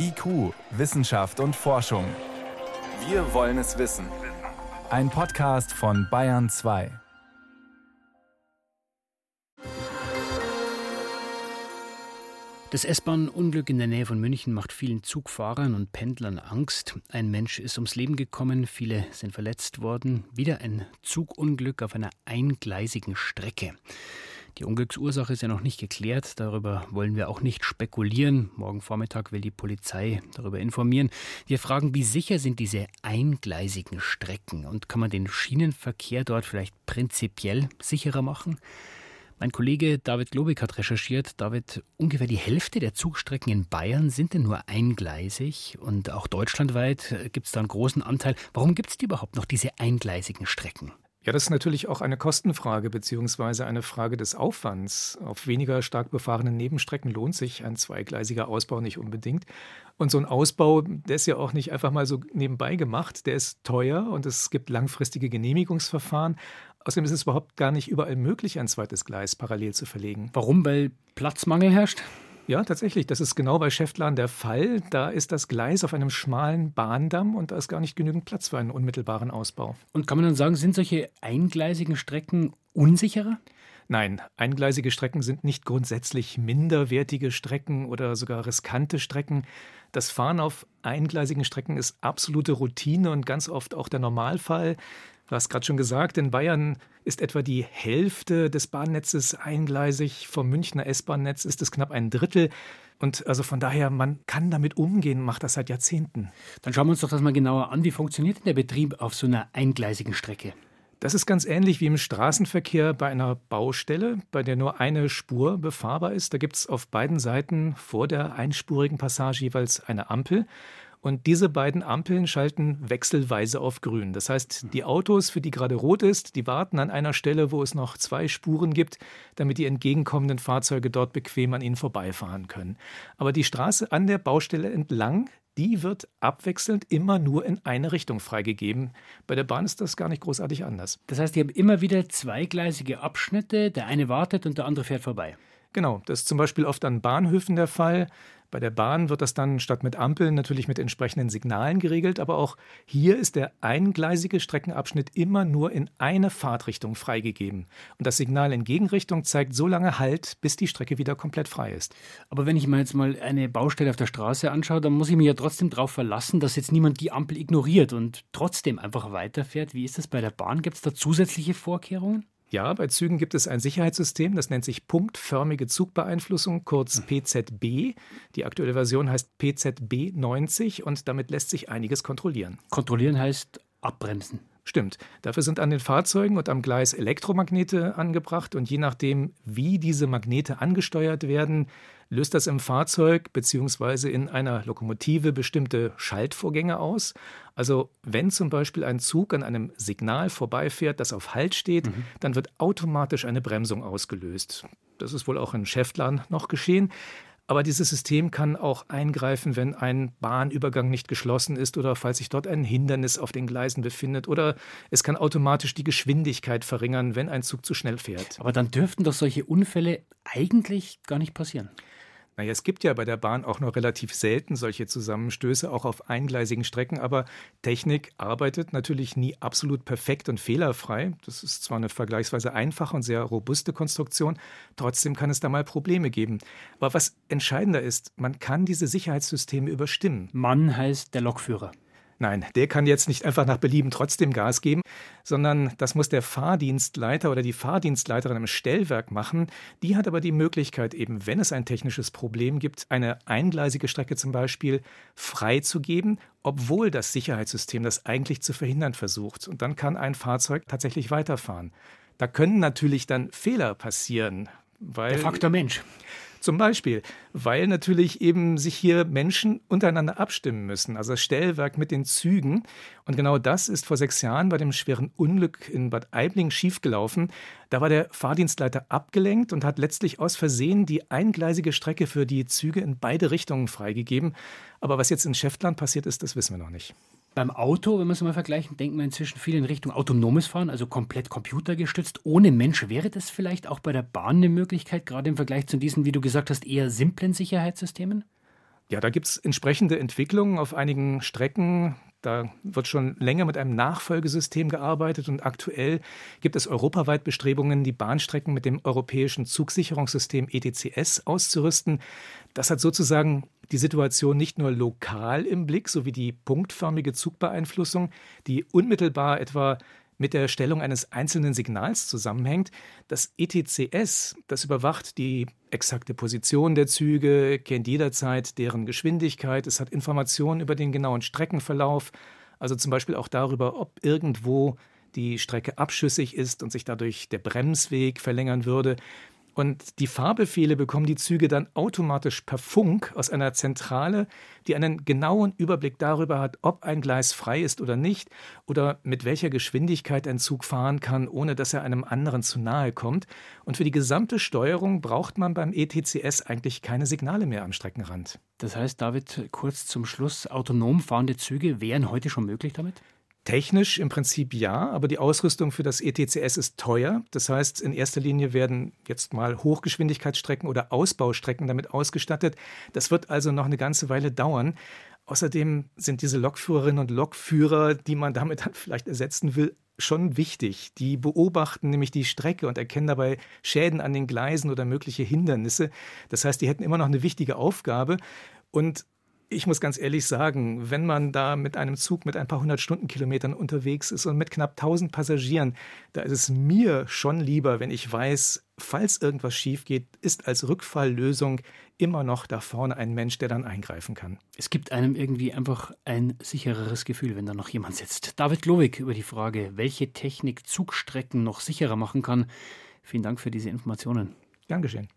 IQ, Wissenschaft und Forschung. Wir wollen es wissen. Ein Podcast von Bayern 2. Das S-Bahn-Unglück in der Nähe von München macht vielen Zugfahrern und Pendlern Angst. Ein Mensch ist ums Leben gekommen, viele sind verletzt worden. Wieder ein Zugunglück auf einer eingleisigen Strecke. Die Unglücksursache ist ja noch nicht geklärt. Darüber wollen wir auch nicht spekulieren. Morgen Vormittag will die Polizei darüber informieren. Wir fragen, wie sicher sind diese eingleisigen Strecken und kann man den Schienenverkehr dort vielleicht prinzipiell sicherer machen? Mein Kollege David Globig hat recherchiert. David, ungefähr die Hälfte der Zugstrecken in Bayern sind denn nur eingleisig und auch deutschlandweit gibt es da einen großen Anteil. Warum gibt es überhaupt noch diese eingleisigen Strecken? Ja, das ist natürlich auch eine Kostenfrage beziehungsweise eine Frage des Aufwands. Auf weniger stark befahrenen Nebenstrecken lohnt sich ein zweigleisiger Ausbau nicht unbedingt. Und so ein Ausbau, der ist ja auch nicht einfach mal so nebenbei gemacht. Der ist teuer und es gibt langfristige Genehmigungsverfahren. Außerdem ist es überhaupt gar nicht überall möglich, ein zweites Gleis parallel zu verlegen. Warum? Weil Platzmangel herrscht? Ja, tatsächlich. Das ist genau bei Schäftlern der Fall. Da ist das Gleis auf einem schmalen Bahndamm und da ist gar nicht genügend Platz für einen unmittelbaren Ausbau. Und kann man dann sagen, sind solche eingleisigen Strecken unsicherer? Nein, eingleisige Strecken sind nicht grundsätzlich minderwertige Strecken oder sogar riskante Strecken. Das Fahren auf eingleisigen Strecken ist absolute Routine und ganz oft auch der Normalfall. Du hast gerade schon gesagt, in Bayern ist etwa die Hälfte des Bahnnetzes eingleisig. Vom Münchner S-Bahn-Netz ist es knapp ein Drittel. Und also von daher, man kann damit umgehen, macht das seit Jahrzehnten. Dann schauen wir uns doch das mal genauer an. Wie funktioniert denn der Betrieb auf so einer eingleisigen Strecke? Das ist ganz ähnlich wie im Straßenverkehr bei einer Baustelle, bei der nur eine Spur befahrbar ist. Da gibt es auf beiden Seiten vor der einspurigen Passage jeweils eine Ampel. Und diese beiden Ampeln schalten wechselweise auf grün. Das heißt, die Autos, für die gerade rot ist, die warten an einer Stelle, wo es noch zwei Spuren gibt, damit die entgegenkommenden Fahrzeuge dort bequem an ihnen vorbeifahren können. Aber die Straße an der Baustelle entlang, die wird abwechselnd immer nur in eine Richtung freigegeben. Bei der Bahn ist das gar nicht großartig anders. Das heißt, ihr habt immer wieder zweigleisige Abschnitte, der eine wartet und der andere fährt vorbei. Genau, das ist zum Beispiel oft an Bahnhöfen der Fall. Bei der Bahn wird das dann statt mit Ampeln natürlich mit entsprechenden Signalen geregelt, aber auch hier ist der eingleisige Streckenabschnitt immer nur in eine Fahrtrichtung freigegeben. Und das Signal in Gegenrichtung zeigt so lange Halt, bis die Strecke wieder komplett frei ist. Aber wenn ich mir jetzt mal eine Baustelle auf der Straße anschaue, dann muss ich mich ja trotzdem darauf verlassen, dass jetzt niemand die Ampel ignoriert und trotzdem einfach weiterfährt. Wie ist das bei der Bahn? Gibt es da zusätzliche Vorkehrungen? Ja, bei Zügen gibt es ein Sicherheitssystem, das nennt sich punktförmige Zugbeeinflussung, kurz PZB. Die aktuelle Version heißt PZB 90 und damit lässt sich einiges kontrollieren. Kontrollieren heißt abbremsen. Stimmt. Dafür sind an den Fahrzeugen und am Gleis Elektromagnete angebracht und je nachdem, wie diese Magnete angesteuert werden, löst das im Fahrzeug bzw. in einer Lokomotive bestimmte Schaltvorgänge aus. Also wenn zum Beispiel ein Zug an einem Signal vorbeifährt, das auf Halt steht, mhm. dann wird automatisch eine Bremsung ausgelöst. Das ist wohl auch in Schäftlern noch geschehen. Aber dieses System kann auch eingreifen, wenn ein Bahnübergang nicht geschlossen ist oder falls sich dort ein Hindernis auf den Gleisen befindet. Oder es kann automatisch die Geschwindigkeit verringern, wenn ein Zug zu schnell fährt. Aber dann dürften doch solche Unfälle eigentlich gar nicht passieren. Naja, es gibt ja bei der Bahn auch nur relativ selten solche Zusammenstöße, auch auf eingleisigen Strecken, aber Technik arbeitet natürlich nie absolut perfekt und fehlerfrei. Das ist zwar eine vergleichsweise einfache und sehr robuste Konstruktion, trotzdem kann es da mal Probleme geben. Aber was entscheidender ist, man kann diese Sicherheitssysteme überstimmen. Mann heißt der Lokführer. Nein, der kann jetzt nicht einfach nach Belieben trotzdem Gas geben, sondern das muss der Fahrdienstleiter oder die Fahrdienstleiterin im Stellwerk machen. Die hat aber die Möglichkeit, eben wenn es ein technisches Problem gibt, eine eingleisige Strecke zum Beispiel freizugeben, obwohl das Sicherheitssystem das eigentlich zu verhindern versucht. Und dann kann ein Fahrzeug tatsächlich weiterfahren. Da können natürlich dann Fehler passieren. Weil der Faktor Mensch. Zum Beispiel, weil natürlich eben sich hier Menschen untereinander abstimmen müssen, also das Stellwerk mit den Zügen. Und genau das ist vor sechs Jahren bei dem schweren Unglück in Bad Aibling schiefgelaufen. Da war der Fahrdienstleiter abgelenkt und hat letztlich aus Versehen die eingleisige Strecke für die Züge in beide Richtungen freigegeben. Aber was jetzt in Schäftland passiert ist, das wissen wir noch nicht. Beim Auto, wenn wir es mal vergleichen, denken wir inzwischen viel in Richtung autonomes Fahren, also komplett computergestützt, ohne Mensch. Wäre das vielleicht auch bei der Bahn eine Möglichkeit, gerade im Vergleich zu diesen, wie du gesagt hast, eher simplen Sicherheitssystemen? Ja, da gibt es entsprechende Entwicklungen auf einigen Strecken. Da wird schon länger mit einem Nachfolgesystem gearbeitet und aktuell gibt es europaweit Bestrebungen, die Bahnstrecken mit dem europäischen Zugsicherungssystem ETCS auszurüsten. Das hat sozusagen die Situation nicht nur lokal im Blick, sowie die punktförmige Zugbeeinflussung, die unmittelbar etwa mit der Stellung eines einzelnen Signals zusammenhängt. Das ETCS, das überwacht die exakte Position der Züge, kennt jederzeit deren Geschwindigkeit, es hat Informationen über den genauen Streckenverlauf, also zum Beispiel auch darüber, ob irgendwo die Strecke abschüssig ist und sich dadurch der Bremsweg verlängern würde. Und die Fahrbefehle bekommen die Züge dann automatisch per Funk aus einer Zentrale, die einen genauen Überblick darüber hat, ob ein Gleis frei ist oder nicht oder mit welcher Geschwindigkeit ein Zug fahren kann, ohne dass er einem anderen zu nahe kommt. Und für die gesamte Steuerung braucht man beim ETCS eigentlich keine Signale mehr am Streckenrand. Das heißt, David, kurz zum Schluss, autonom fahrende Züge wären heute schon möglich damit? Technisch im Prinzip ja, aber die Ausrüstung für das ETCS ist teuer. Das heißt, in erster Linie werden jetzt mal Hochgeschwindigkeitsstrecken oder Ausbaustrecken damit ausgestattet. Das wird also noch eine ganze Weile dauern. Außerdem sind diese Lokführerinnen und Lokführer, die man damit dann vielleicht ersetzen will, schon wichtig. Die beobachten nämlich die Strecke und erkennen dabei Schäden an den Gleisen oder mögliche Hindernisse. Das heißt, die hätten immer noch eine wichtige Aufgabe. Und ich muss ganz ehrlich sagen, wenn man da mit einem Zug mit ein paar hundert Stundenkilometern unterwegs ist und mit knapp 1000 Passagieren, da ist es mir schon lieber, wenn ich weiß, falls irgendwas schief geht, ist als Rückfalllösung immer noch da vorne ein Mensch, der dann eingreifen kann. Es gibt einem irgendwie einfach ein sichereres Gefühl, wenn da noch jemand sitzt. David Glowig über die Frage, welche Technik Zugstrecken noch sicherer machen kann. Vielen Dank für diese Informationen. Gern geschehen.